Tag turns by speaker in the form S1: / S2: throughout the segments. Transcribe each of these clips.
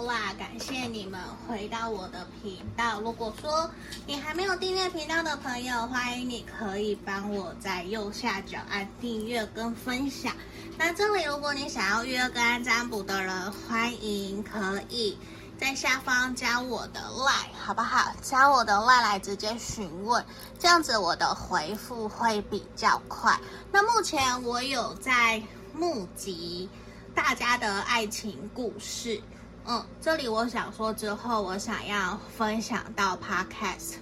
S1: Hello 啦，感谢你们回到我的频道。如果说你还没有订阅频道的朋友，欢迎你可以帮我在右下角按订阅跟分享。那这里如果你想要约个案占卜的人，欢迎可以在下方加我的 LINE，好不好？加我的 LINE 来直接询问，这样子我的回复会比较快。那目前我有在募集。大家的爱情故事，嗯，这里我想说，之后我想要分享到 Podcast，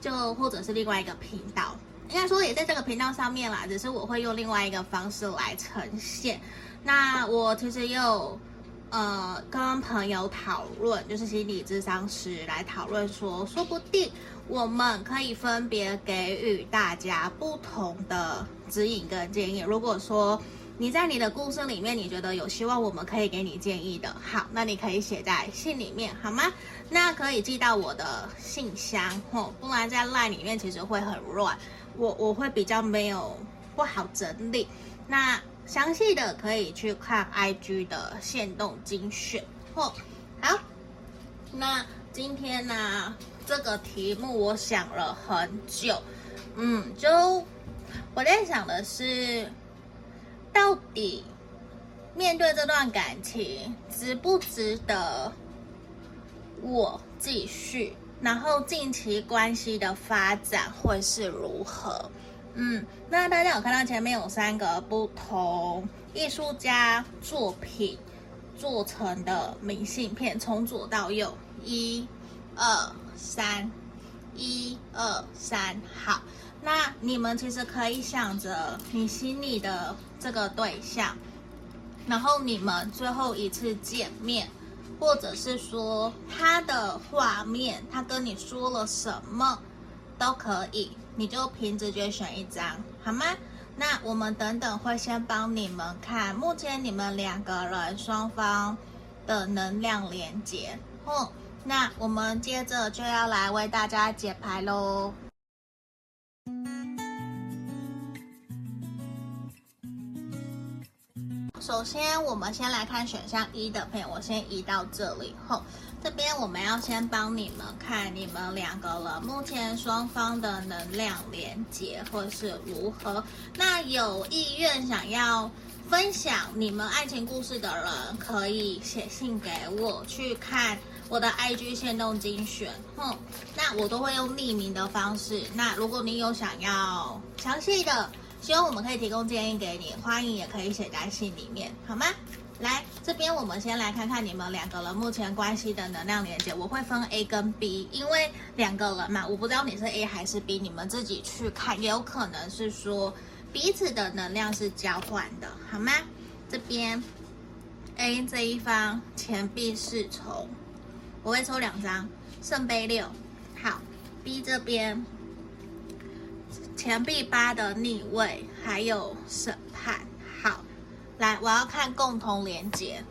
S1: 就或者是另外一个频道，应该说也在这个频道上面啦，只是我会用另外一个方式来呈现。那我其实又呃跟朋友讨论，就是心理咨商师来讨论说，说不定我们可以分别给予大家不同的指引跟建议。如果说你在你的故事里面，你觉得有希望我们可以给你建议的，好，那你可以写在信里面，好吗？那可以寄到我的信箱，吼，不然在 LINE 里面其实会很乱，我我会比较没有不好整理。那详细的可以去看 IG 的限动精选，吼，好。那今天呢，这个题目我想了很久，嗯，就我在想的是。到底面对这段感情值不值得我继续？然后近期关系的发展会是如何？嗯，那大家有看到前面有三个不同艺术家作品做成的明信片，从左到右，一、二、三，一、二、三，好。那你们其实可以想着你心里的这个对象，然后你们最后一次见面，或者是说他的画面，他跟你说了什么，都可以，你就凭直觉选一张，好吗？那我们等等会先帮你们看，目前你们两个人双方的能量连接。哦，那我们接着就要来为大家解牌喽。首先，我们先来看选项一的朋友，我先移到这里后，这边我们要先帮你们看你们两个人目前双方的能量连接或是如何。那有意愿想要分享你们爱情故事的人，可以写信给我，去看我的 IG 限动精选，哼，那我都会用匿名的方式。那如果你有想要详细的。希望我们可以提供建议给你，欢迎也可以写在信里面，好吗？来这边，我们先来看看你们两个人目前关系的能量连接。我会分 A 跟 B，因为两个人嘛，我不知道你是 A 还是 B，你们自己去看，也有可能是说彼此的能量是交换的，好吗？这边 A 这一方钱币侍从，我会抽两张圣杯六，好，B 这边。钱币八的逆位，还有审判。好，来，我要看共同连接，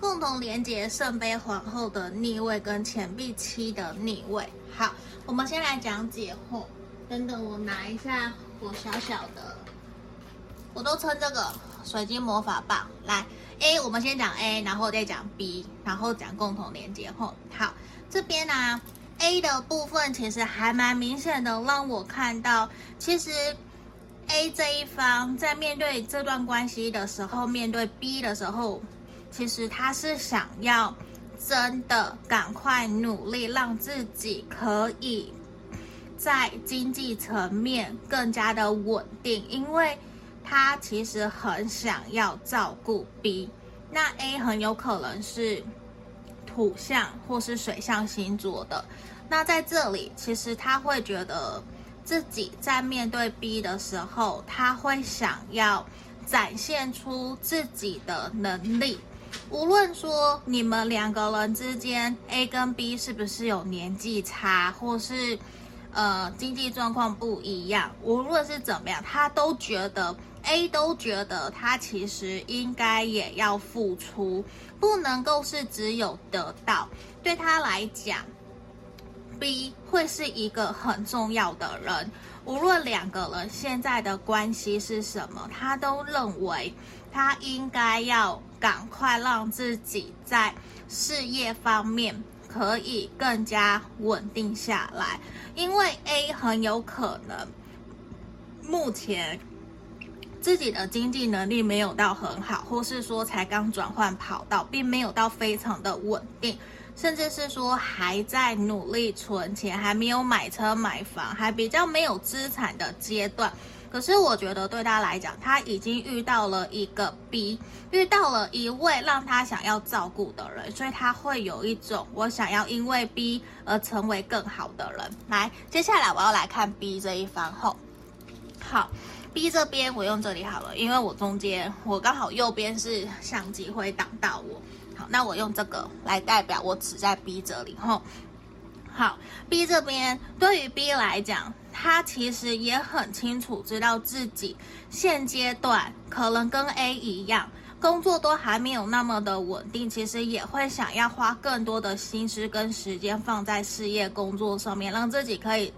S1: 共同连接圣杯皇后的逆位跟钱币七的逆位。好，我们先来讲解后。等等，我拿一下我小小的，我都称这个水晶魔法棒。来，A，我们先讲 A，然后再讲 B，然后讲共同连接后。好，这边呢、啊。A 的部分其实还蛮明显的，让我看到，其实 A 这一方在面对这段关系的时候，面对 B 的时候，其实他是想要真的赶快努力，让自己可以在经济层面更加的稳定，因为他其实很想要照顾 B，那 A 很有可能是。土象或是水象星座的，那在这里，其实他会觉得自己在面对 B 的时候，他会想要展现出自己的能力。无论说你们两个人之间 A 跟 B 是不是有年纪差，或是呃经济状况不一样，无论是怎么样，他都觉得。A 都觉得他其实应该也要付出，不能够是只有得到。对他来讲，B 会是一个很重要的人。无论两个人现在的关系是什么，他都认为他应该要赶快让自己在事业方面可以更加稳定下来，因为 A 很有可能目前。自己的经济能力没有到很好，或是说才刚转换跑道，并没有到非常的稳定，甚至是说还在努力存钱，还没有买车买房，还比较没有资产的阶段。可是我觉得对他来讲，他已经遇到了一个 B，遇到了一位让他想要照顾的人，所以他会有一种我想要因为 B 而成为更好的人。来，接下来我要来看 B 这一方后，好。B 这边我用这里好了，因为我中间我刚好右边是相机会挡到我。好，那我用这个来代表我只在 B 这里吼。好，B 这边对于 B 来讲，他其实也很清楚知道自己现阶段可能跟 A 一样，工作都还没有那么的稳定，其实也会想要花更多的心思跟时间放在事业工作上面，让自己可以。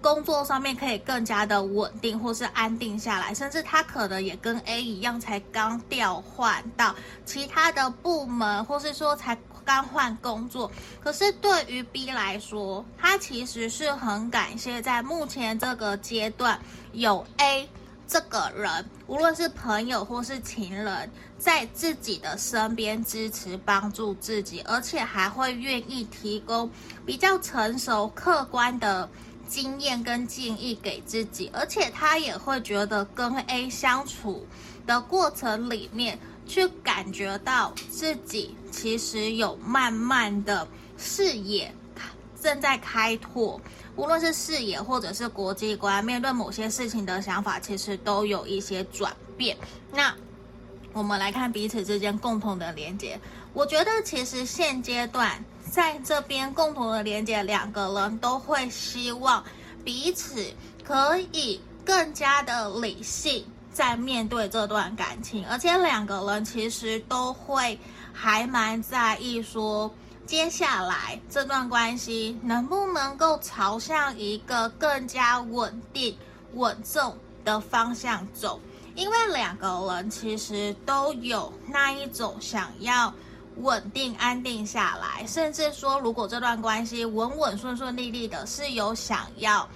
S1: 工作上面可以更加的稳定，或是安定下来，甚至他可能也跟 A 一样，才刚调换到其他的部门，或是说才刚换工作。可是对于 B 来说，他其实是很感谢在目前这个阶段有 A 这个人，无论是朋友或是情人，在自己的身边支持帮助自己，而且还会愿意提供比较成熟客观的。经验跟建议给自己，而且他也会觉得跟 A 相处的过程里面，去感觉到自己其实有慢慢的视野正在开拓，无论是视野或者是国际观，面对某些事情的想法，其实都有一些转变。那我们来看彼此之间共同的连接，我觉得其实现阶段。在这边共同的连接，两个人都会希望彼此可以更加的理性在面对这段感情，而且两个人其实都会还蛮在意说，接下来这段关系能不能够朝向一个更加稳定、稳重的方向走，因为两个人其实都有那一种想要。稳定安定下来，甚至说，如果这段关系稳稳顺顺利利的，是有想要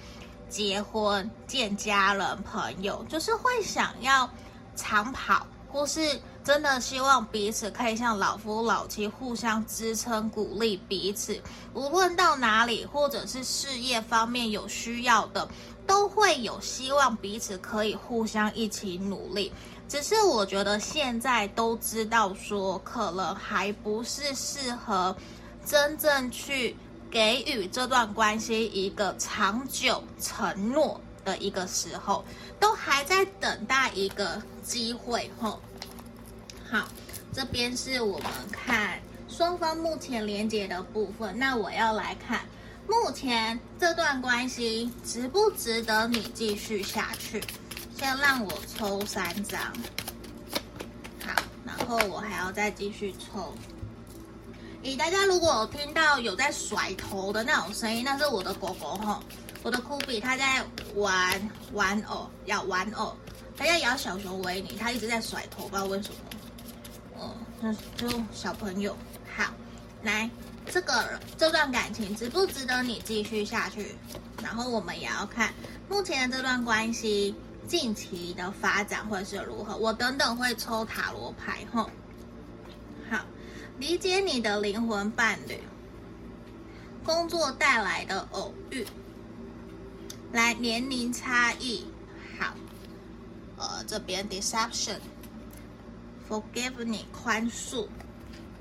S1: 结婚、见家人、朋友，就是会想要长跑，或是真的希望彼此可以像老夫老妻，互相支撑、鼓励彼此，无论到哪里，或者是事业方面有需要的，都会有希望彼此可以互相一起努力。只是我觉得现在都知道说，可能还不是适合真正去给予这段关系一个长久承诺的一个时候，都还在等待一个机会。吼，好，这边是我们看双方目前连接的部分。那我要来看目前这段关系值不值得你继续下去。先让我抽三张，好，然后我还要再继续抽。咦，大家如果听到有在甩头的那种声音，那是我的狗狗哈，我的酷比它在玩玩偶，要玩偶，它要咬小熊维尼，它一直在甩头，不知道为什么。哦，那就小朋友。好，来，这个这段感情值不值得你继续下去？然后我们也要看目前的这段关系。近期的发展会是如何？我等等会抽塔罗牌吼。好，理解你的灵魂伴侣，工作带来的偶遇，来年龄差异。好，呃，这边 deception，forgive 你宽恕，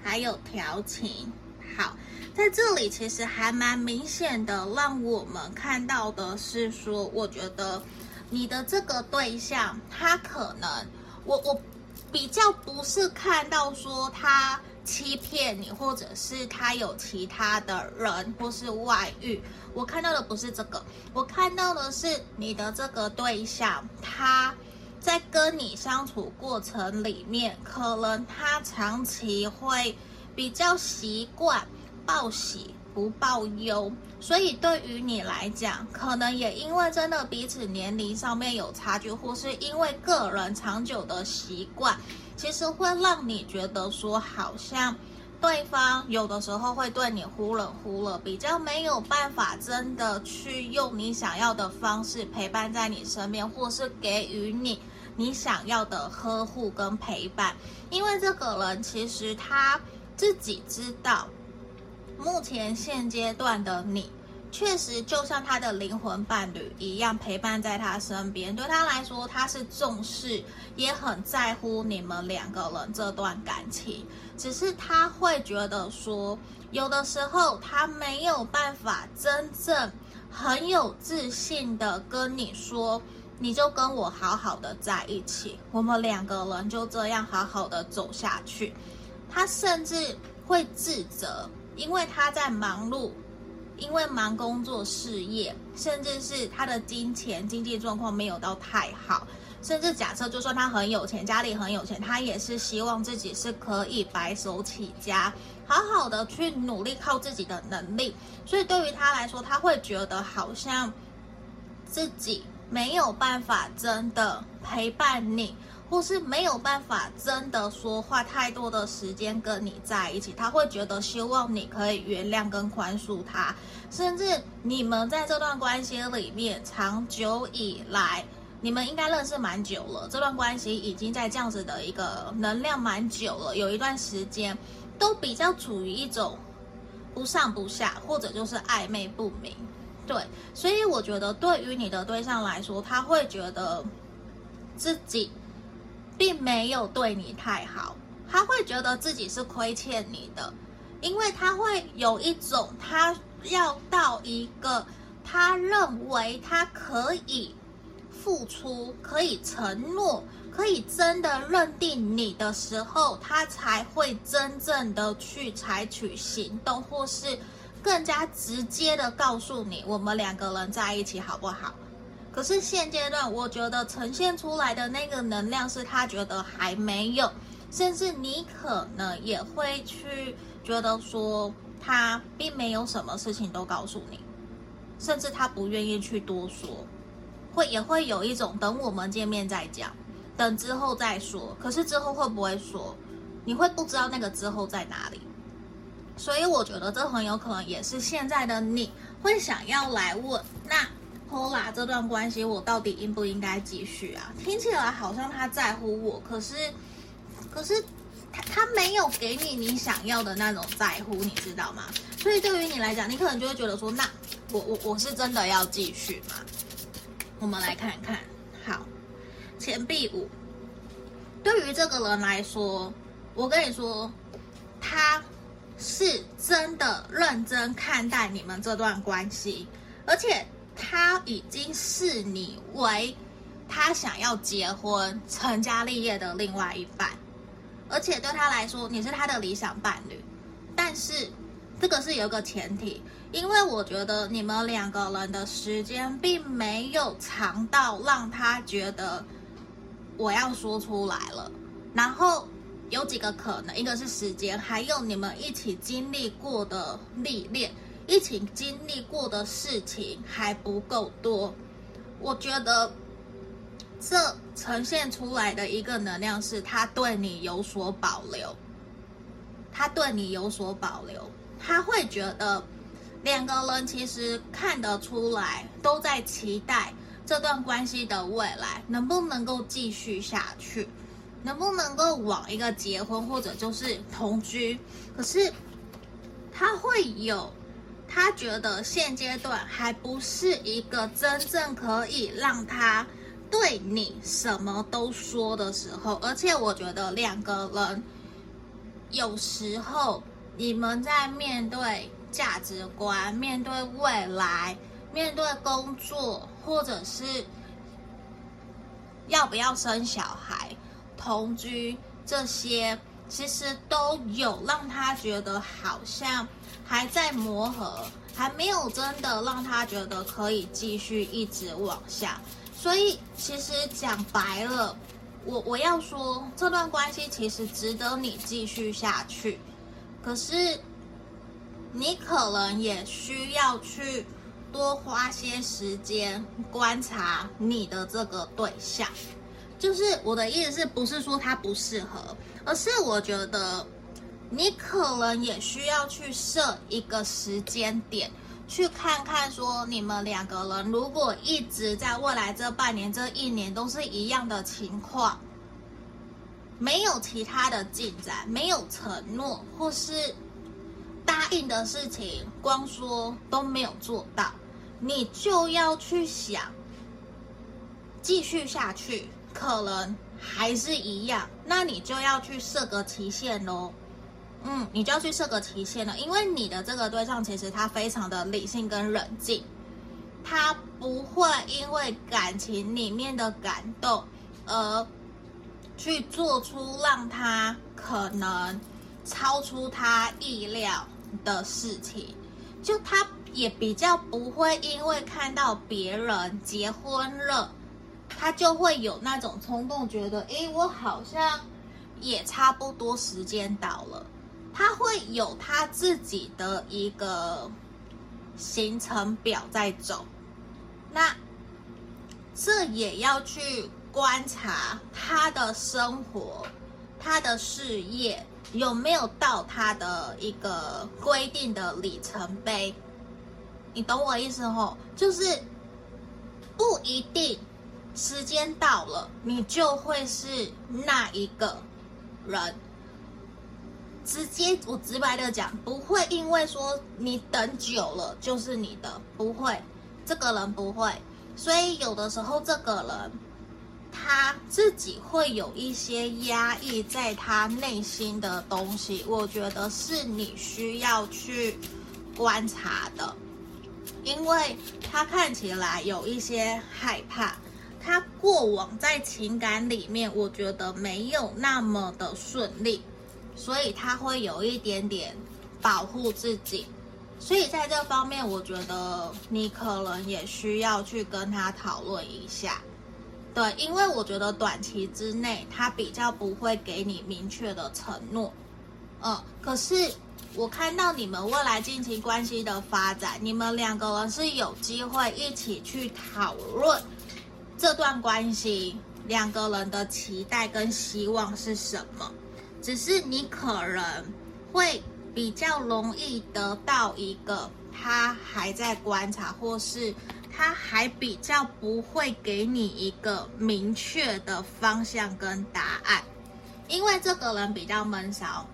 S1: 还有调情。好，在这里其实还蛮明显的，让我们看到的是说，我觉得。你的这个对象，他可能，我我比较不是看到说他欺骗你，或者是他有其他的人或是外遇，我看到的不是这个，我看到的是你的这个对象，他在跟你相处过程里面，可能他长期会比较习惯报喜不报忧，所以对于你来讲，可能也因为真的彼此年龄上面有差距，或是因为个人长久的习惯，其实会让你觉得说好像。对方有的时候会对你忽冷忽热，比较没有办法真的去用你想要的方式陪伴在你身边，或是给予你你想要的呵护跟陪伴。因为这个人其实他自己知道，目前现阶段的你。确实，就像他的灵魂伴侣一样，陪伴在他身边。对他来说，他是重视，也很在乎你们两个人这段感情。只是他会觉得说，有的时候他没有办法真正很有自信的跟你说，你就跟我好好的在一起，我们两个人就这样好好的走下去。他甚至会自责，因为他在忙碌。因为忙工作、事业，甚至是他的金钱经济状况没有到太好，甚至假设就算他很有钱，家里很有钱，他也是希望自己是可以白手起家，好好的去努力靠自己的能力。所以对于他来说，他会觉得好像自己没有办法真的陪伴你。或是没有办法真的说花太多的时间跟你在一起，他会觉得希望你可以原谅跟宽恕他，甚至你们在这段关系里面长久以来，你们应该认识蛮久了，这段关系已经在这样子的一个能量蛮久了，有一段时间都比较处于一种不上不下，或者就是暧昧不明，对，所以我觉得对于你的对象来说，他会觉得自己。并没有对你太好，他会觉得自己是亏欠你的，因为他会有一种他要到一个他认为他可以付出、可以承诺、可以真的认定你的时候，他才会真正的去采取行动，或是更加直接的告诉你，我们两个人在一起好不好？可是现阶段，我觉得呈现出来的那个能量是他觉得还没有，甚至你可能也会去觉得说他并没有什么事情都告诉你，甚至他不愿意去多说，会也会有一种等我们见面再讲，等之后再说。可是之后会不会说，你会不知道那个之后在哪里。所以我觉得这很有可能也是现在的你会想要来问那。拖拉，这段关系我到底应不应该继续啊？听起来好像他在乎我，可是，可是他他没有给你你想要的那种在乎，你知道吗？所以对于你来讲，你可能就会觉得说，那我我我是真的要继续吗？我们来看看，好，钱币五，对于这个人来说，我跟你说，他是真的认真看待你们这段关系，而且。他已经视你为他想要结婚、成家立业的另外一半，而且对他来说，你是他的理想伴侣。但是，这个是有个前提，因为我觉得你们两个人的时间并没有长到让他觉得我要说出来了。然后有几个可能，一个是时间，还有你们一起经历过的历练。一起经历过的事情还不够多，我觉得这呈现出来的一个能量是他对你有所保留，他对你有所保留，他会觉得两个人其实看得出来都在期待这段关系的未来能不能够继续下去，能不能够往一个结婚或者就是同居，可是他会有。他觉得现阶段还不是一个真正可以让他对你什么都说的时候，而且我觉得两个人有时候你们在面对价值观、面对未来、面对工作，或者是要不要生小孩、同居这些，其实都有让他觉得好像。还在磨合，还没有真的让他觉得可以继续一直往下。所以其实讲白了，我我要说这段关系其实值得你继续下去。可是你可能也需要去多花些时间观察你的这个对象。就是我的意思是不是说他不适合，而是我觉得你可能也需要去设一个时间点，去看看说你们两个人如果一直在未来这半年、这一年都是一样的情况。没有其他的进展，没有承诺，或是答应的事情，光说都没有做到，你就要去想，继续下去可能还是一样，那你就要去设个期限喽。嗯，你就要去设个期限了，因为你的这个对象其实他非常的理性跟冷静，他不会因为感情里面的感动而。去做出让他可能超出他意料的事情，就他也比较不会因为看到别人结婚了，他就会有那种冲动，觉得诶，我好像也差不多时间到了。他会有他自己的一个行程表在走，那这也要去。观察他的生活，他的事业有没有到他的一个规定的里程碑？你懂我意思吼？就是不一定时间到了，你就会是那一个人。直接我直白的讲，不会因为说你等久了就是你的，不会，这个人不会。所以有的时候这个人。他自己会有一些压抑在他内心的东西，我觉得是你需要去观察的，因为他看起来有一些害怕，他过往在情感里面，我觉得没有那么的顺利，所以他会有一点点保护自己，所以在这方面，我觉得你可能也需要去跟他讨论一下。对，因为我觉得短期之内他比较不会给你明确的承诺，嗯，可是我看到你们未来近期关系的发展，你们两个人是有机会一起去讨论这段关系，两个人的期待跟希望是什么，只是你可能会比较容易得到一个他还在观察或是。他还比较不会给你一个明确的方向跟答案，因为这个人比较闷骚，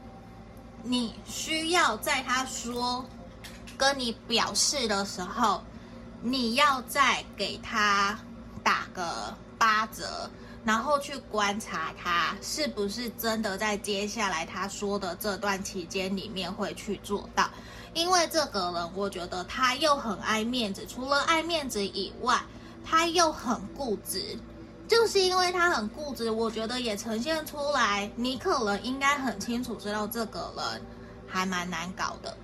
S1: 你需要在他说跟你表示的时候，你要再给他打个八折，然后去观察他是不是真的在接下来他说的这段期间里面会去做到。因为这个人，我觉得他又很爱面子，除了爱面子以外，他又很固执。就是因为他很固执，我觉得也呈现出来，你可能应该很清楚知道这个人还蛮难搞的。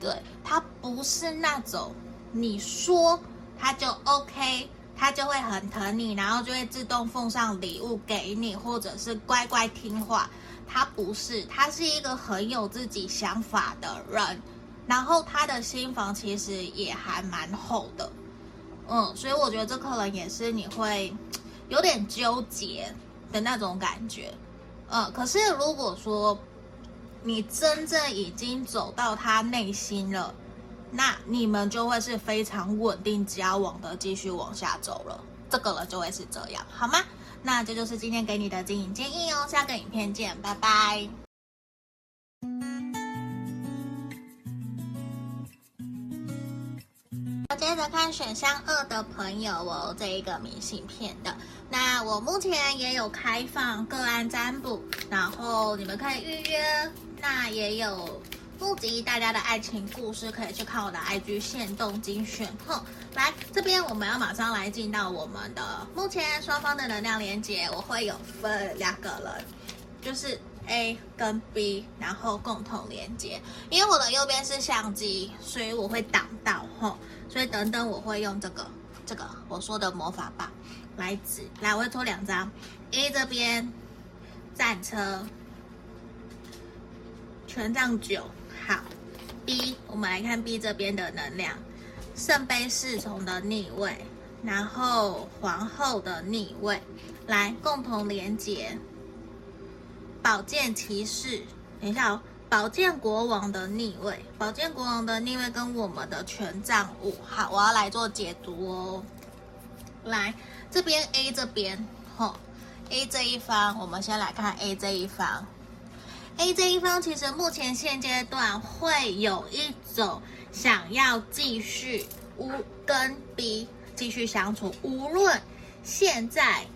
S1: 对，他不是那种你说他就 OK，他就会很疼你，然后就会自动奉上礼物给你，或者是乖乖听话。他不是，他是一个很有自己想法的人。然后他的心房其实也还蛮厚的，嗯，所以我觉得这可能也是你会有点纠结的那种感觉，嗯，可是如果说你真正已经走到他内心了，那你们就会是非常稳定交往的，继续往下走了，这个了就会是这样，好吗？那这就是今天给你的经营建议哦，下个影片见，拜拜。接着看选项二的朋友哦，这一个明信片的。那我目前也有开放个案占卜，然后你们可以预约。那也有募集大家的爱情故事，可以去看我的 IG 限动精选后。来这边，我们要马上来进到我们的目前双方的能量连接。我会有分两个人，就是 A 跟 B，然后共同连接。因为我的右边是相机，所以我会挡到吼。所以等等，我会用这个这个我说的魔法棒来指，来，我会抽两张，A 这边战车权杖九，好 B，我们来看 B 这边的能量，圣杯侍从的逆位，然后皇后的逆位，来共同连接。宝剑骑士，等一下哦，宝剑国王的逆位，宝剑国王的逆位跟我们的权杖五，好，我要来做解读哦。来这边 A 这边，吼、哦、A 这一方，我们先来看 A 这一方。A 这一方其实目前现阶段会有一种想要继续无跟 B 继续相处，无论现在。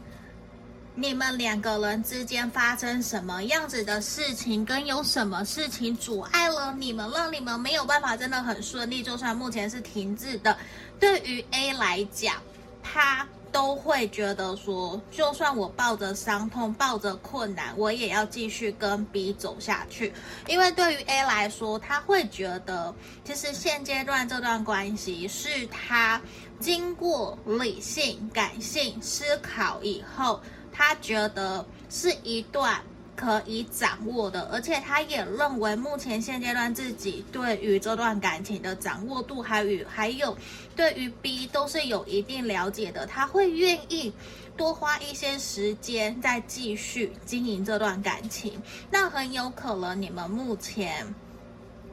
S1: 你们两个人之间发生什么样子的事情，跟有什么事情阻碍了你们，让你们没有办法真的很顺利？就算目前是停滞的，对于 A 来讲，他都会觉得说，就算我抱着伤痛、抱着困难，我也要继续跟 B 走下去。因为对于 A 来说，他会觉得，其实现阶段这段关系是他经过理性、感性思考以后。他觉得是一段可以掌握的，而且他也认为目前现阶段自己对于这段感情的掌握度，还与还有对于 B 都是有一定了解的。他会愿意多花一些时间再继续经营这段感情。那很有可能你们目前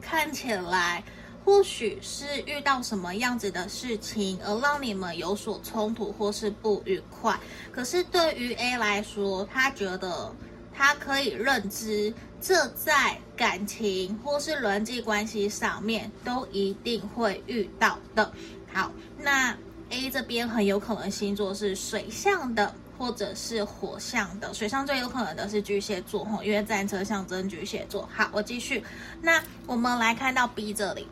S1: 看起来。或许是遇到什么样子的事情，而让你们有所冲突或是不愉快。可是对于 A 来说，他觉得他可以认知，这在感情或是人际关系上面都一定会遇到的。好，那 A 这边很有可能星座是水象的，或者是火象的。水象最有可能的是巨蟹座，吼，因为战车象征巨蟹座。好，我继续。那我们来看到 B 这里。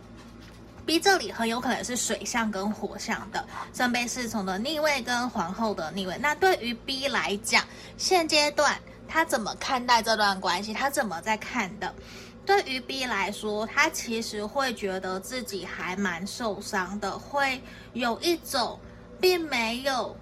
S1: B 这里很有可能是水象跟火象的，圣杯侍从的逆位跟皇后的逆位。那对于 B 来讲，现阶段他怎么看待这段关系？他怎么在看的？对于 B 来说，他其实会觉得自己还蛮受伤的，会有一种并没有。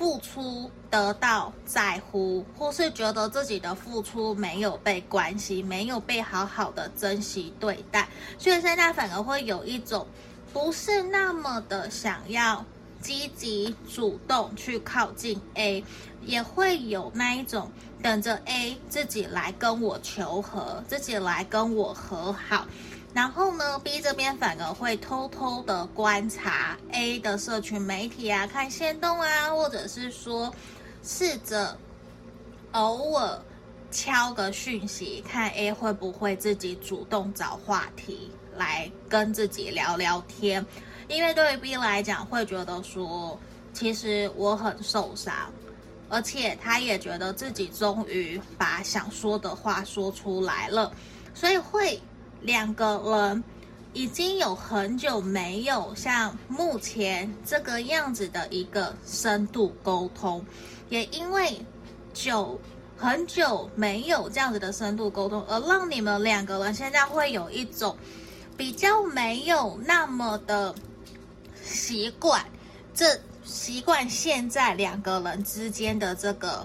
S1: 付出得到在乎，或是觉得自己的付出没有被关心，没有被好好的珍惜对待，所以现在反而会有一种不是那么的想要积极主动去靠近 A，也会有那一种等着 A 自己来跟我求和，自己来跟我和好。然后呢，B 这边反而会偷偷的观察 A 的社群媒体啊，看先动啊，或者是说试着偶尔敲个讯息，看 A 会不会自己主动找话题来跟自己聊聊天。因为对于 B 来讲，会觉得说，其实我很受伤，而且他也觉得自己终于把想说的话说出来了，所以会。两个人已经有很久没有像目前这个样子的一个深度沟通，也因为久很久没有这样子的深度沟通，而让你们两个人现在会有一种比较没有那么的习惯，这习惯现在两个人之间的这个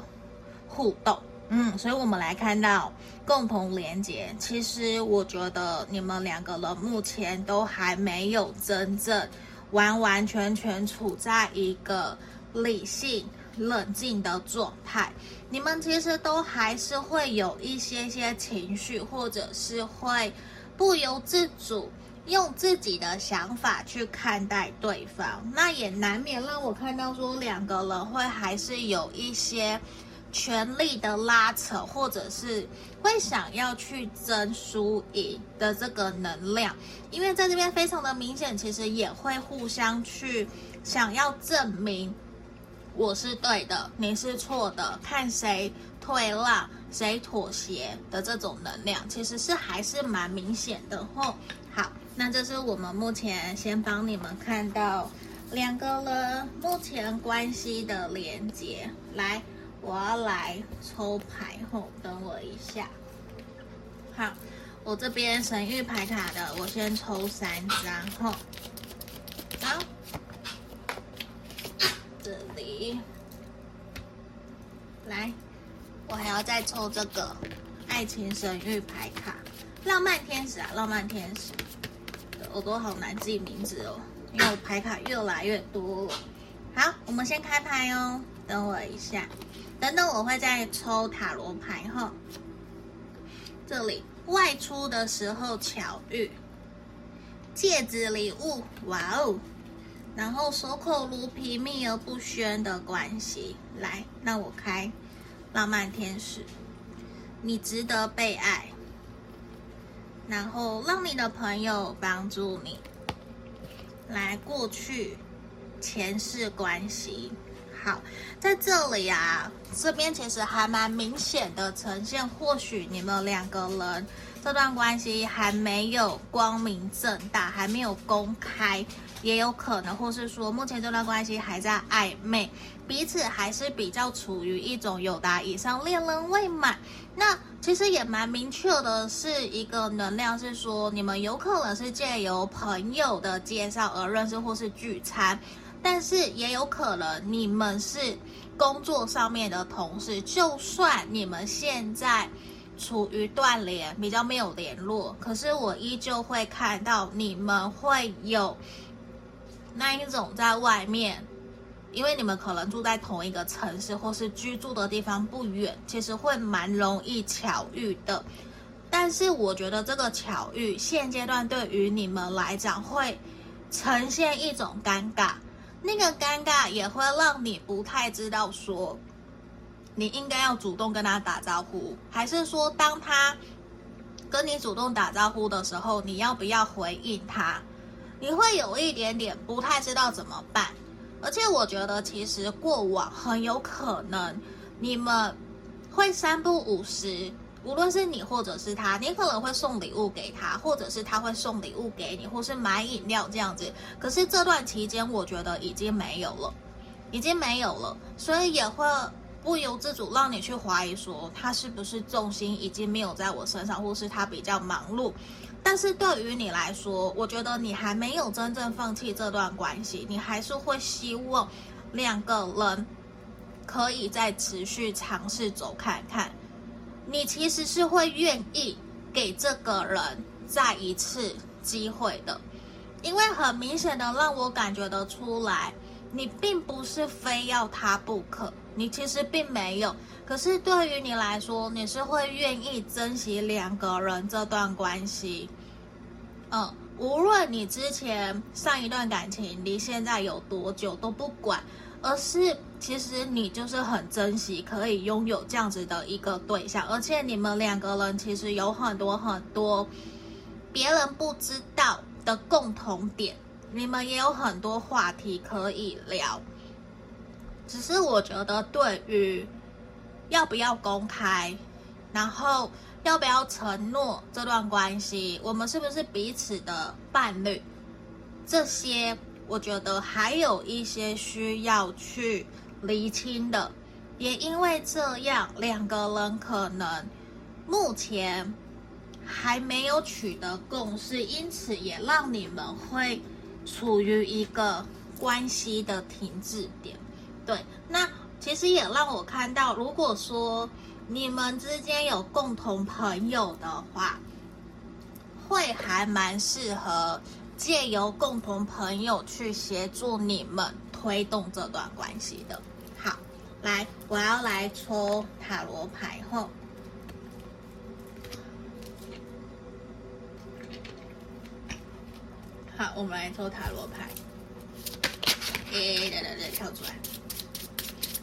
S1: 互动。嗯，所以我们来看到共同连接。其实我觉得你们两个人目前都还没有真正完完全全处在一个理性冷静的状态。你们其实都还是会有一些些情绪，或者是会不由自主用自己的想法去看待对方。那也难免让我看到说两个人会还是有一些。权力的拉扯，或者是会想要去争输赢的这个能量，因为在这边非常的明显，其实也会互相去想要证明我是对的，你是错的，看谁退让，谁妥协的这种能量，其实是还是蛮明显的吼。那这是我们目前先帮你们看到两个人目前关系的连接，来。我要来抽牌后，等我一下。好，我这边神域牌卡的，我先抽三张后。好，这里来，我还要再抽这个爱情神域牌卡，浪漫天使啊，浪漫天使。耳朵好难记名字哦，因为我牌卡越来越多了。好，我们先开牌哦。等我一下，等等我会再抽塔罗牌哈。这里外出的时候巧遇，戒指礼物，哇哦！然后守口如瓶，秘而不宣的关系。来，那我开浪漫天使，你值得被爱。然后让你的朋友帮助你。来，过去前世关系。好，在这里啊，这边其实还蛮明显的呈现，或许你们两个人这段关系还没有光明正大，还没有公开，也有可能，或是说目前这段关系还在暧昧，彼此还是比较处于一种友达以上，恋人未满。那其实也蛮明确的，是一个能量，是说你们有可能是借由朋友的介绍而认识，或是聚餐。但是也有可能你们是工作上面的同事，就算你们现在处于断联，比较没有联络，可是我依旧会看到你们会有那一种在外面，因为你们可能住在同一个城市，或是居住的地方不远，其实会蛮容易巧遇的。但是我觉得这个巧遇现阶段对于你们来讲会呈现一种尴尬。那个尴尬也会让你不太知道说，你应该要主动跟他打招呼，还是说当他跟你主动打招呼的时候，你要不要回应他？你会有一点点不太知道怎么办。而且我觉得，其实过往很有可能你们会三不五时。无论是你或者是他，你可能会送礼物给他，或者是他会送礼物给你，或是买饮料这样子。可是这段期间，我觉得已经没有了，已经没有了，所以也会不由自主让你去怀疑说，他是不是重心已经没有在我身上，或是他比较忙碌。但是对于你来说，我觉得你还没有真正放弃这段关系，你还是会希望两个人可以再持续尝试走看看。你其实是会愿意给这个人再一次机会的，因为很明显的让我感觉得出来，你并不是非要他不可，你其实并没有。可是对于你来说，你是会愿意珍惜两个人这段关系。嗯，无论你之前上一段感情离现在有多久都不管。而是，其实你就是很珍惜可以拥有这样子的一个对象，而且你们两个人其实有很多很多别人不知道的共同点，你们也有很多话题可以聊。只是我觉得，对于要不要公开，然后要不要承诺这段关系，我们是不是彼此的伴侣，这些。我觉得还有一些需要去厘清的，也因为这样，两个人可能目前还没有取得共识，因此也让你们会处于一个关系的停滞点。对，那其实也让我看到，如果说你们之间有共同朋友的话，会还蛮适合。借由共同朋友去协助你们推动这段关系的。好，来，我要来抽塔罗牌后。好，我们来抽塔罗牌。诶，对对对，跳出来，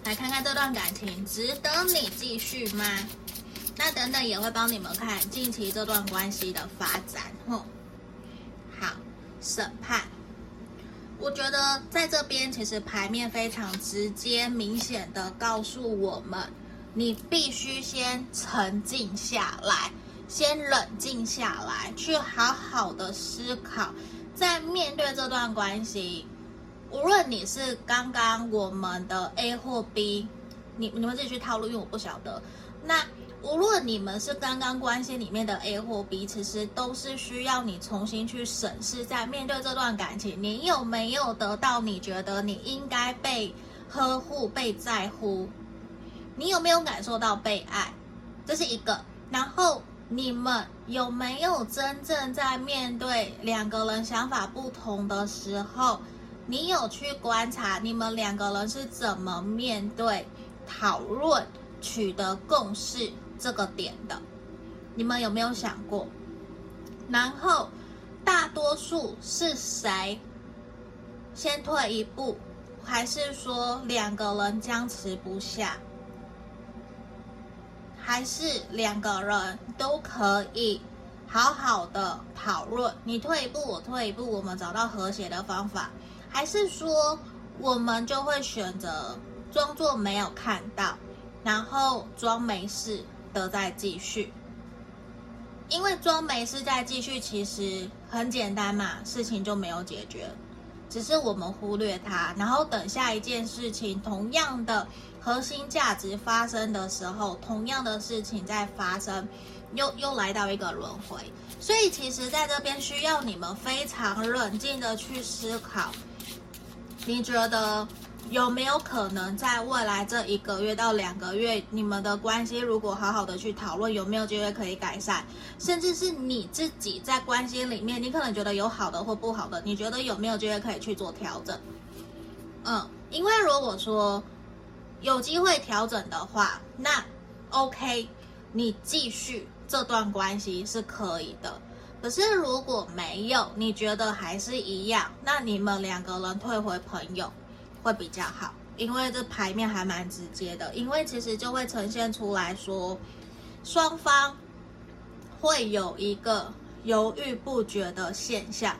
S1: 来看看这段感情值得你继续吗？那等等也会帮你们看近期这段关系的发展。吼。审判，我觉得在这边其实牌面非常直接、明显的告诉我们，你必须先沉静下来，先冷静下来，去好好的思考，在面对这段关系，无论你是刚刚我们的 A 或 B，你你们自己去套路，因为我不晓得。那无论你们是刚刚关系里面的 A 或 B，其实都是需要你重新去审视，在面对这段感情，你有没有得到你觉得你应该被呵护、被在乎？你有没有感受到被爱？这是一个。然后你们有没有真正在面对两个人想法不同的时候，你有去观察你们两个人是怎么面对、讨论、取得共识这个点的？你们有没有想过？然后，大多数是谁先退一步，还是说两个人僵持不下？还是两个人都可以好好的讨论，你退一步，我退一步，我们找到和谐的方法，还是说我们就会选择装作没有看到，然后装没事的再继续？因为装没事再继续，其实很简单嘛，事情就没有解决，只是我们忽略它，然后等下一件事情同样的。核心价值发生的时候，同样的事情在发生，又又来到一个轮回。所以，其实在这边需要你们非常冷静的去思考。你觉得有没有可能在未来这一个月到两个月，你们的关系如果好好的去讨论，有没有机会可以改善？甚至是你自己在关系里面，你可能觉得有好的或不好的，你觉得有没有机会可以去做调整？嗯，因为如果说。有机会调整的话，那 OK，你继续这段关系是可以的。可是如果没有，你觉得还是一样，那你们两个人退回朋友会比较好，因为这牌面还蛮直接的。因为其实就会呈现出来说，双方会有一个犹豫不决的现象，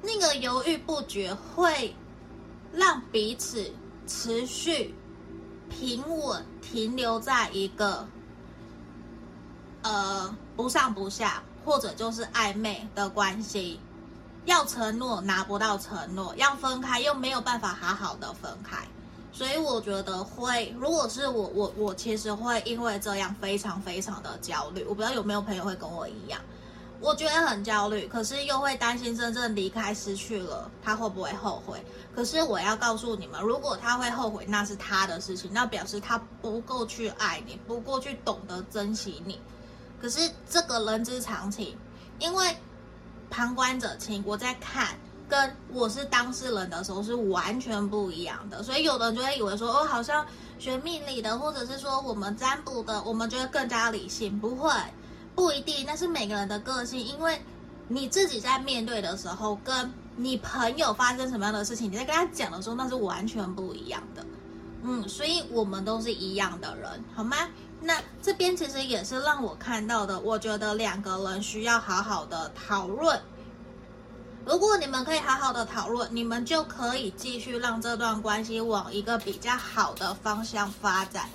S1: 那个犹豫不决会让彼此持续。平稳停留在一个，呃，不上不下，或者就是暧昧的关系，要承诺拿不到承诺，要分开又没有办法好好的分开，所以我觉得会，如果是我，我我其实会因为这样非常非常的焦虑。我不知道有没有朋友会跟我一样。我觉得很焦虑，可是又会担心真正离开失去了他会不会后悔？可是我要告诉你们，如果他会后悔，那是他的事情，那表示他不够去爱你，不够去懂得珍惜你。可是这个人之常情，因为旁观者清，我在看跟我是当事人的时候是完全不一样的，所以有的人就会以为说，哦，好像学命理的，或者是说我们占卜的，我们觉得更加理性，不会。不一定，那是每个人的个性。因为你自己在面对的时候，跟你朋友发生什么样的事情，你在跟他讲的时候，那是完全不一样的。嗯，所以我们都是一样的人，好吗？那这边其实也是让我看到的，我觉得两个人需要好好的讨论。如果你们可以好好的讨论，你们就可以继续让这段关系往一个比较好的方向发展。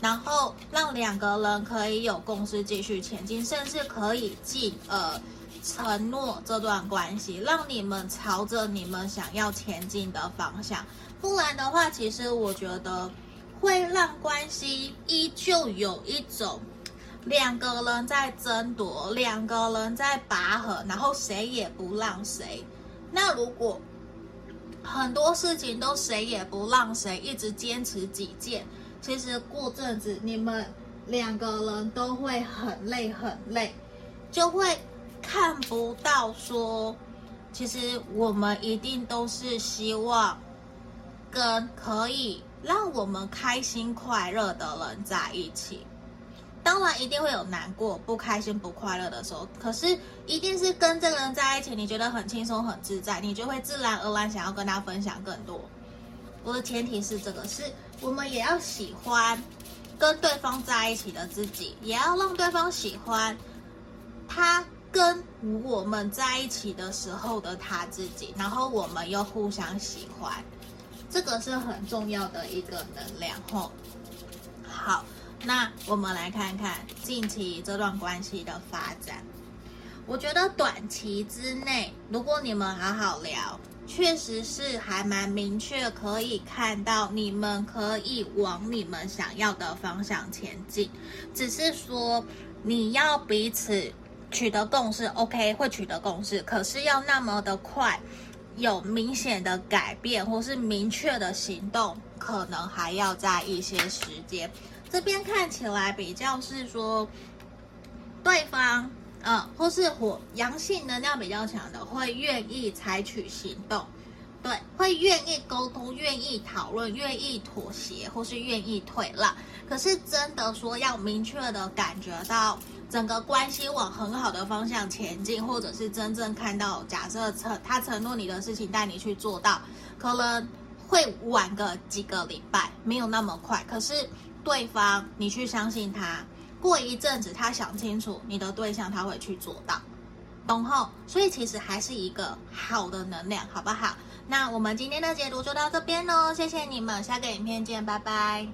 S1: 然后让两个人可以有共识继续前进，甚至可以进呃承诺这段关系，让你们朝着你们想要前进的方向。不然的话，其实我觉得会让关系依旧有一种两个人在争夺，两个人在拔河，然后谁也不让谁。那如果很多事情都谁也不让谁，一直坚持己见。其实过阵子你们两个人都会很累很累，就会看不到说，其实我们一定都是希望跟可以让我们开心快乐的人在一起。当然一定会有难过、不开心、不快乐的时候，可是一定是跟这个人在一起，你觉得很轻松、很自在，你就会自然而然想要跟他分享更多。我的前提是这个是。我们也要喜欢跟对方在一起的自己，也要让对方喜欢他跟我们在一起的时候的他自己，然后我们又互相喜欢，这个是很重要的一个能量吼。好，那我们来看看近期这段关系的发展。我觉得短期之内，如果你们好好聊。确实是还蛮明确，可以看到你们可以往你们想要的方向前进。只是说你要彼此取得共识，OK，会取得共识，可是要那么的快，有明显的改变或是明确的行动，可能还要在一些时间。这边看起来比较是说。对方，呃，或是火阳性能量比较强的，会愿意采取行动，对，会愿意沟通，愿意讨论，愿意妥协，或是愿意退让。可是真的说要明确的感觉到整个关系往很好的方向前进，或者是真正看到，假设承他承诺你的事情带你去做到，可能会晚个几个礼拜，没有那么快。可是对方，你去相信他，过一阵子他想清楚你的对象，他会去做到，懂后？所以其实还是一个好的能量，好不好？那我们今天的解读就到这边喽，谢谢你们，下个影片见，拜拜。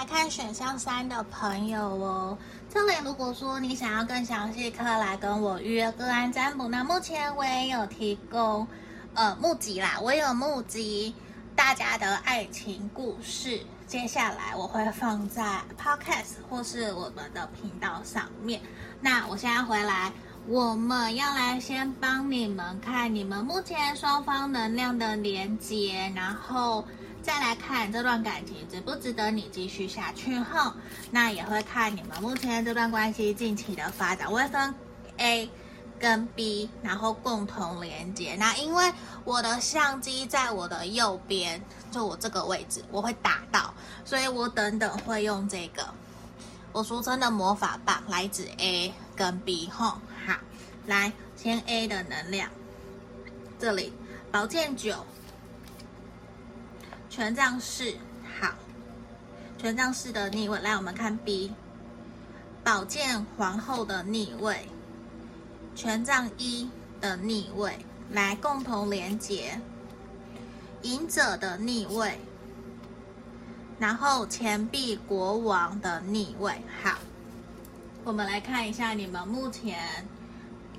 S1: 来看选项三的朋友哦，这里如果说你想要更详细，可以来跟我预约个案占卜。那目前我也有提供，呃，募集啦，我有募集大家的爱情故事，接下来我会放在 Podcast 或是我们的频道上面。那我现在回来，我们要来先帮你们看你们目前双方能量的连接，然后。再来看这段感情值不值得你继续下去后，那也会看你们目前这段关系近期的发展。我会分 A 跟 B，然后共同连接。那因为我的相机在我的右边，就我这个位置，我会打到，所以我等等会用这个我俗称的魔法棒来指 A 跟 B 后。好，来先 A 的能量，这里宝剑九。权杖四，好，权杖四的逆位，来我们看 B，宝剑皇后的逆位，权杖一的逆位，来共同连接，隐者的逆位，然后钱币国王的逆位，好，我们来看一下你们目前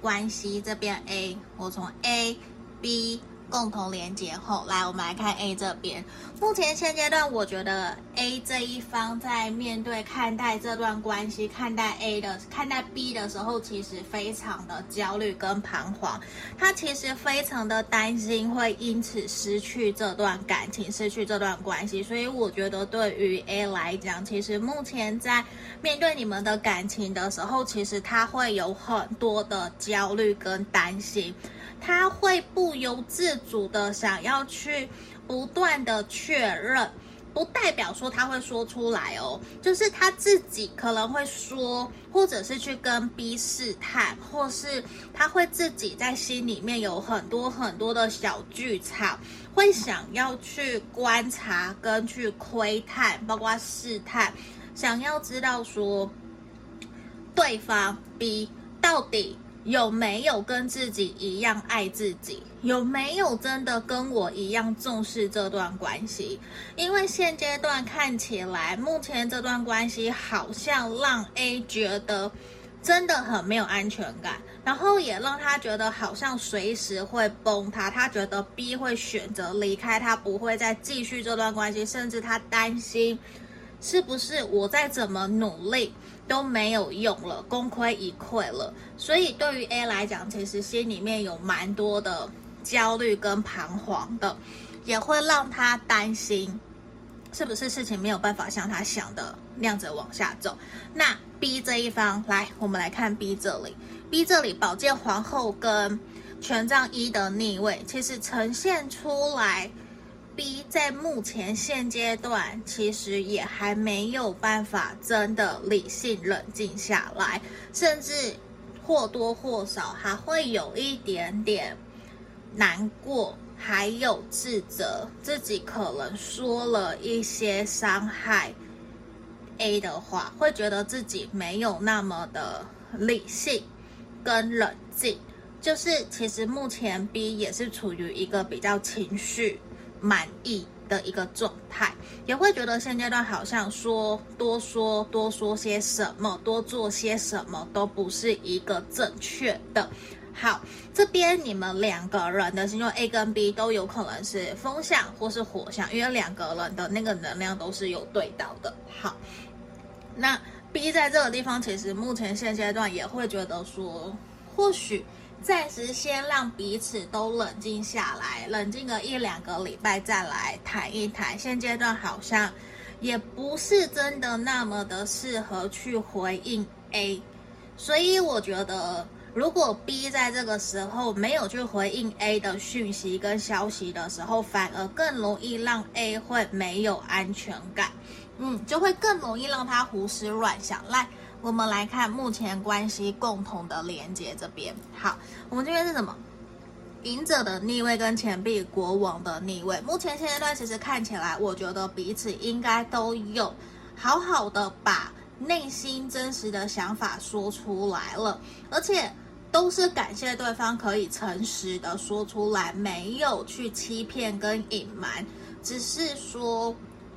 S1: 关系这边 A，我从 A B。共同连接后，来我们来看 A 这边。目前现阶段，我觉得 A 这一方在面对看待这段关系、看待 A 的、看待 B 的时候，其实非常的焦虑跟彷徨。他其实非常的担心会因此失去这段感情、失去这段关系。所以我觉得对于 A 来讲，其实目前在面对你们的感情的时候，其实他会有很多的焦虑跟担心。他会不由自主的想要去不断的确认，不代表说他会说出来哦，就是他自己可能会说，或者是去跟 B 试探，或是他会自己在心里面有很多很多的小剧场，会想要去观察跟去窥探，包括试探，想要知道说对方 B 到底。有没有跟自己一样爱自己？有没有真的跟我一样重视这段关系？因为现阶段看起来，目前这段关系好像让 A 觉得真的很没有安全感，然后也让他觉得好像随时会崩塌。他觉得 B 会选择离开他，不会再继续这段关系，甚至他担心是不是我再怎么努力。都没有用了，功亏一篑了。所以对于 A 来讲，其实心里面有蛮多的焦虑跟彷徨的，也会让他担心，是不是事情没有办法像他想的那样子往下走。那 B 这一方，来，我们来看 B 这里，B 这里宝剑皇后跟权杖一的逆位，其实呈现出来。B 在目前现阶段，其实也还没有办法真的理性冷静下来，甚至或多或少还会有一点点难过，还有自责，自己可能说了一些伤害 A 的话，会觉得自己没有那么的理性跟冷静，就是其实目前 B 也是处于一个比较情绪。满意的一个状态，也会觉得现阶段好像说多说多说些什么，多做些什么都不是一个正确的。好，这边你们两个人的星座 A 跟 B 都有可能是风象或是火象，因为两个人的那个能量都是有对到的。好，那 B 在这个地方其实目前现阶段也会觉得说，或许。暂时先让彼此都冷静下来，冷静个一两个礼拜再来谈一谈。现阶段好像也不是真的那么的适合去回应 A，所以我觉得如果 B 在这个时候没有去回应 A 的讯息跟消息的时候，反而更容易让 A 会没有安全感，嗯，就会更容易让他胡思乱想。来。我们来看目前关系共同的连接这边。好，我们这边是什么？隐者的逆位跟钱币国王的逆位。目前现阶段其实看起来，我觉得彼此应该都有好好的把内心真实的想法说出来了，而且都是感谢对方可以诚实的说出来，没有去欺骗跟隐瞒，只是说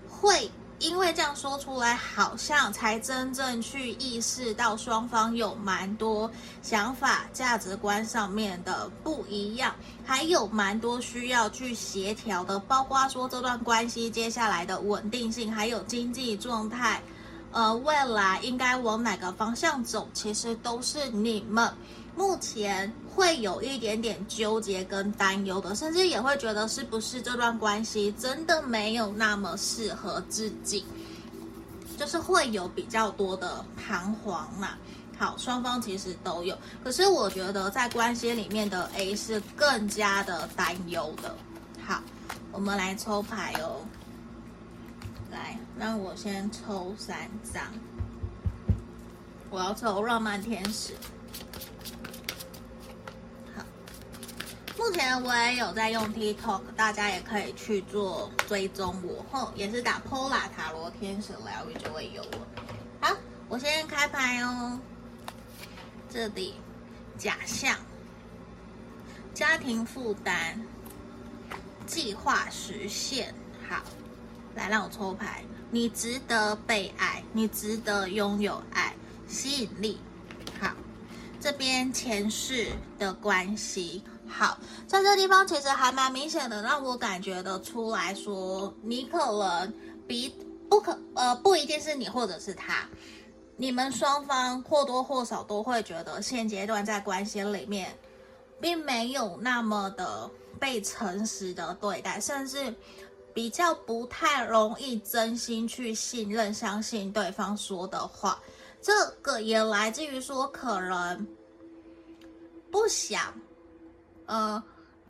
S1: 会。因为这样说出来，好像才真正去意识到双方有蛮多想法、价值观上面的不一样，还有蛮多需要去协调的，包括说这段关系接下来的稳定性，还有经济状态，呃，未来应该往哪个方向走，其实都是你们。目前。会有一点点纠结跟担忧的，甚至也会觉得是不是这段关系真的没有那么适合自己，就是会有比较多的彷徨嘛。好，双方其实都有，可是我觉得在关系里面的 A 是更加的担忧的。好，我们来抽牌哦。来，让我先抽三张，我要抽浪漫天使。目前我也有在用 TikTok，大家也可以去做追踪我，后也是打 Pola 塔罗天使疗愈就会有我。好，我先开牌哦。这里假象、家庭负担、计划实现。好，来让我抽牌。你值得被爱，你值得拥有爱，吸引力。好，这边前世的关系。好，在这地方其实还蛮明显的，让我感觉得出来说，你可能比不可呃不一定是你或者是他，你们双方或多或少都会觉得现阶段在关系里面，并没有那么的被诚实的对待，甚至比较不太容易真心去信任、相信对方说的话。这个也来自于说，可能不想。呃，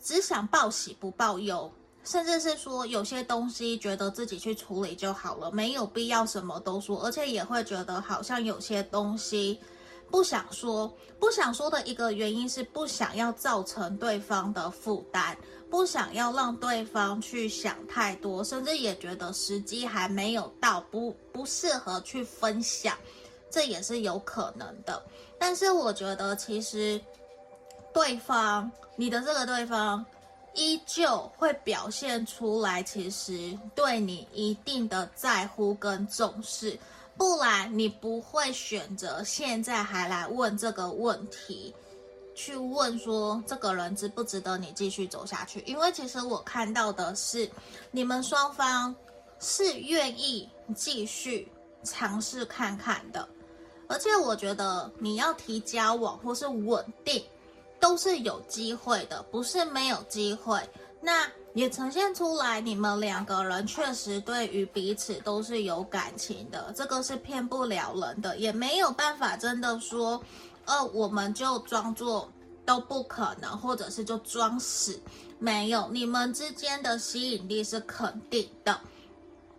S1: 只想报喜不报忧，甚至是说有些东西觉得自己去处理就好了，没有必要什么都说，而且也会觉得好像有些东西不想说，不想说的一个原因是不想要造成对方的负担，不想要让对方去想太多，甚至也觉得时机还没有到，不不适合去分享，这也是有可能的。但是我觉得其实。对方，你的这个对方，依旧会表现出来，其实对你一定的在乎跟重视，不然你不会选择现在还来问这个问题，去问说这个人值不值得你继续走下去？因为其实我看到的是，你们双方是愿意继续尝试看看的，而且我觉得你要提交往或是稳定。都是有机会的，不是没有机会。那也呈现出来，你们两个人确实对于彼此都是有感情的，这个是骗不了人的，也没有办法真的说，呃，我们就装作都不可能，或者是就装死，没有，你们之间的吸引力是肯定的。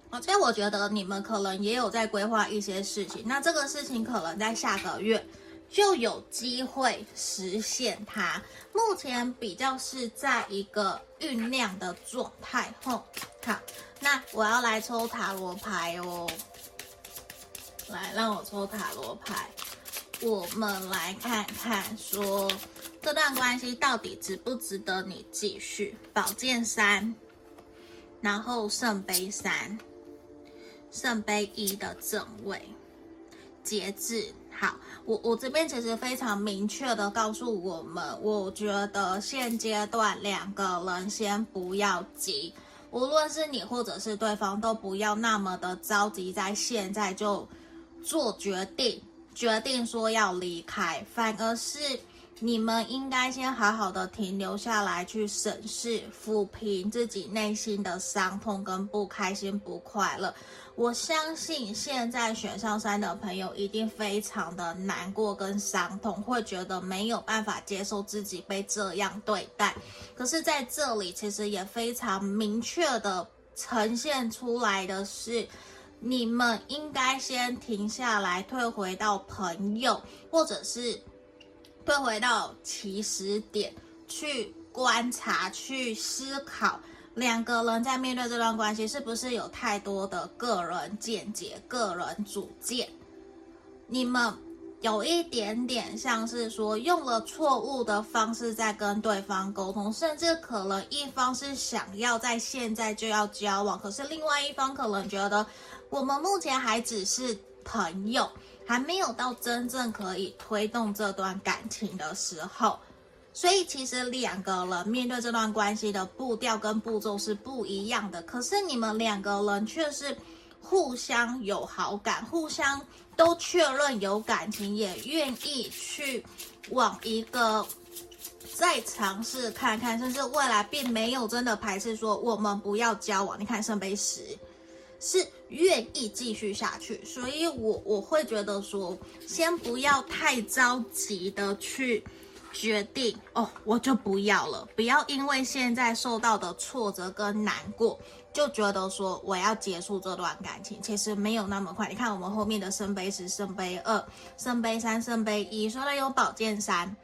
S1: 而且我觉得你们可能也有在规划一些事情，那这个事情可能在下个月。就有机会实现它。目前比较是在一个酝酿的状态。吼，好，那我要来抽塔罗牌哦。来，让我抽塔罗牌。我们来看看，说这段关系到底值不值得你继续？宝剑三，然后圣杯三，圣杯一的正位，节制。好，我我这边其实非常明确的告诉我们，我觉得现阶段两个人先不要急，无论是你或者是对方，都不要那么的着急，在现在就做决定，决定说要离开，反而是你们应该先好好的停留下来，去审视、抚平自己内心的伤痛跟不开心、不快乐。我相信现在选上三的朋友一定非常的难过跟伤痛，会觉得没有办法接受自己被这样对待。可是在这里，其实也非常明确的呈现出来的是，你们应该先停下来，退回到朋友，或者是。退回到起始点去观察、去思考，两个人在面对这段关系，是不是有太多的个人见解、个人主见？你们有一点点像是说用了错误的方式在跟对方沟通，甚至可能一方是想要在现在就要交往，可是另外一方可能觉得我们目前还只是朋友。还没有到真正可以推动这段感情的时候，所以其实两个人面对这段关系的步调跟步骤是不一样的。可是你们两个人却是互相有好感，互相都确认有感情，也愿意去往一个再尝试看看，甚至未来并没有真的排斥说我们不要交往。你看圣杯十。是愿意继续下去，所以我我会觉得说，先不要太着急的去决定哦，我就不要了，不要因为现在受到的挫折跟难过，就觉得说我要结束这段感情，其实没有那么快。你看我们后面的圣杯十、圣杯二、圣杯三、圣杯一，说了有宝剑三，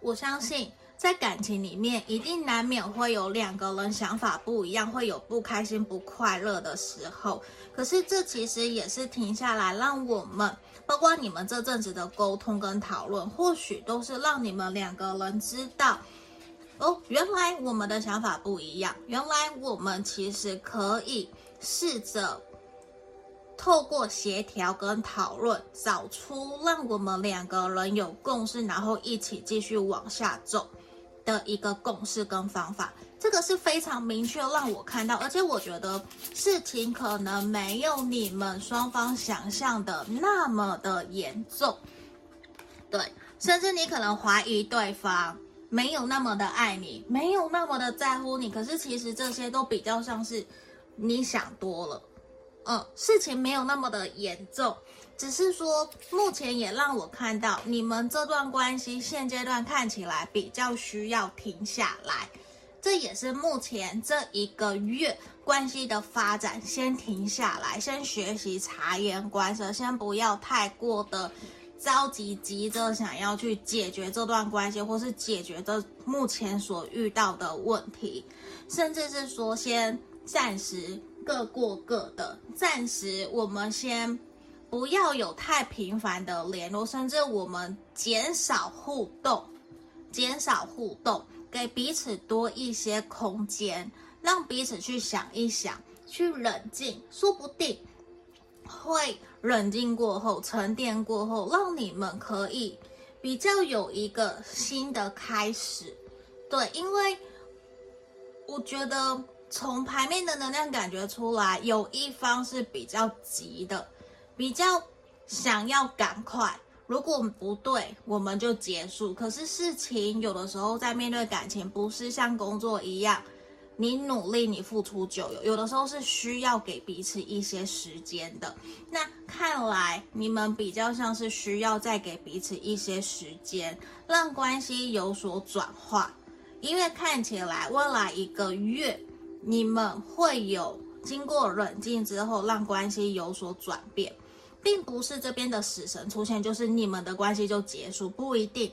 S1: 我相信。在感情里面，一定难免会有两个人想法不一样，会有不开心、不快乐的时候。可是这其实也是停下来，让我们，包括你们这阵子的沟通跟讨论，或许都是让你们两个人知道，哦，原来我们的想法不一样，原来我们其实可以试着透过协调跟讨论，找出让我们两个人有共识，然后一起继续往下走。的一个共识跟方法，这个是非常明确让我看到，而且我觉得事情可能没有你们双方想象的那么的严重，对，甚至你可能怀疑对方没有那么的爱你，没有那么的在乎你，可是其实这些都比较像是你想多了，嗯，事情没有那么的严重。只是说，目前也让我看到你们这段关系现阶段看起来比较需要停下来，这也是目前这一个月关系的发展，先停下来，先学习察言观色，先不要太过的着急，急着想要去解决这段关系，或是解决这目前所遇到的问题，甚至是说先暂时各过各的，暂时我们先。不要有太频繁的联络，甚至我们减少互动，减少互动，给彼此多一些空间，让彼此去想一想，去冷静，说不定会冷静过后，沉淀过后，让你们可以比较有一个新的开始。对，因为我觉得从牌面的能量感觉出来，有一方是比较急的。比较想要赶快，如果不对，我们就结束。可是事情有的时候在面对感情，不是像工作一样，你努力，你付出就有。有的时候是需要给彼此一些时间的。那看来你们比较像是需要再给彼此一些时间，让关系有所转化。因为看起来未来一个月你们会有经过冷静之后，让关系有所转变。并不是这边的死神出现，就是你们的关系就结束，不一定，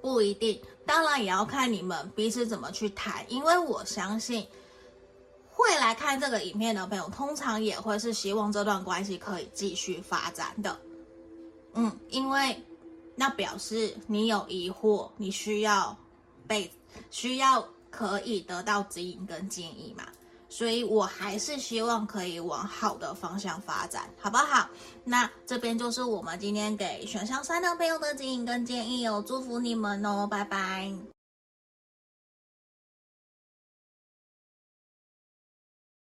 S1: 不一定。当然也要看你们彼此怎么去谈，因为我相信会来看这个影片的朋友，通常也会是希望这段关系可以继续发展的。嗯，因为那表示你有疑惑，你需要被需要可以得到指引跟建议嘛。所以我还是希望可以往好的方向发展，好不好？那这边就是我们今天给选项三的朋友的指引跟建议哦，祝福你们哦，拜拜。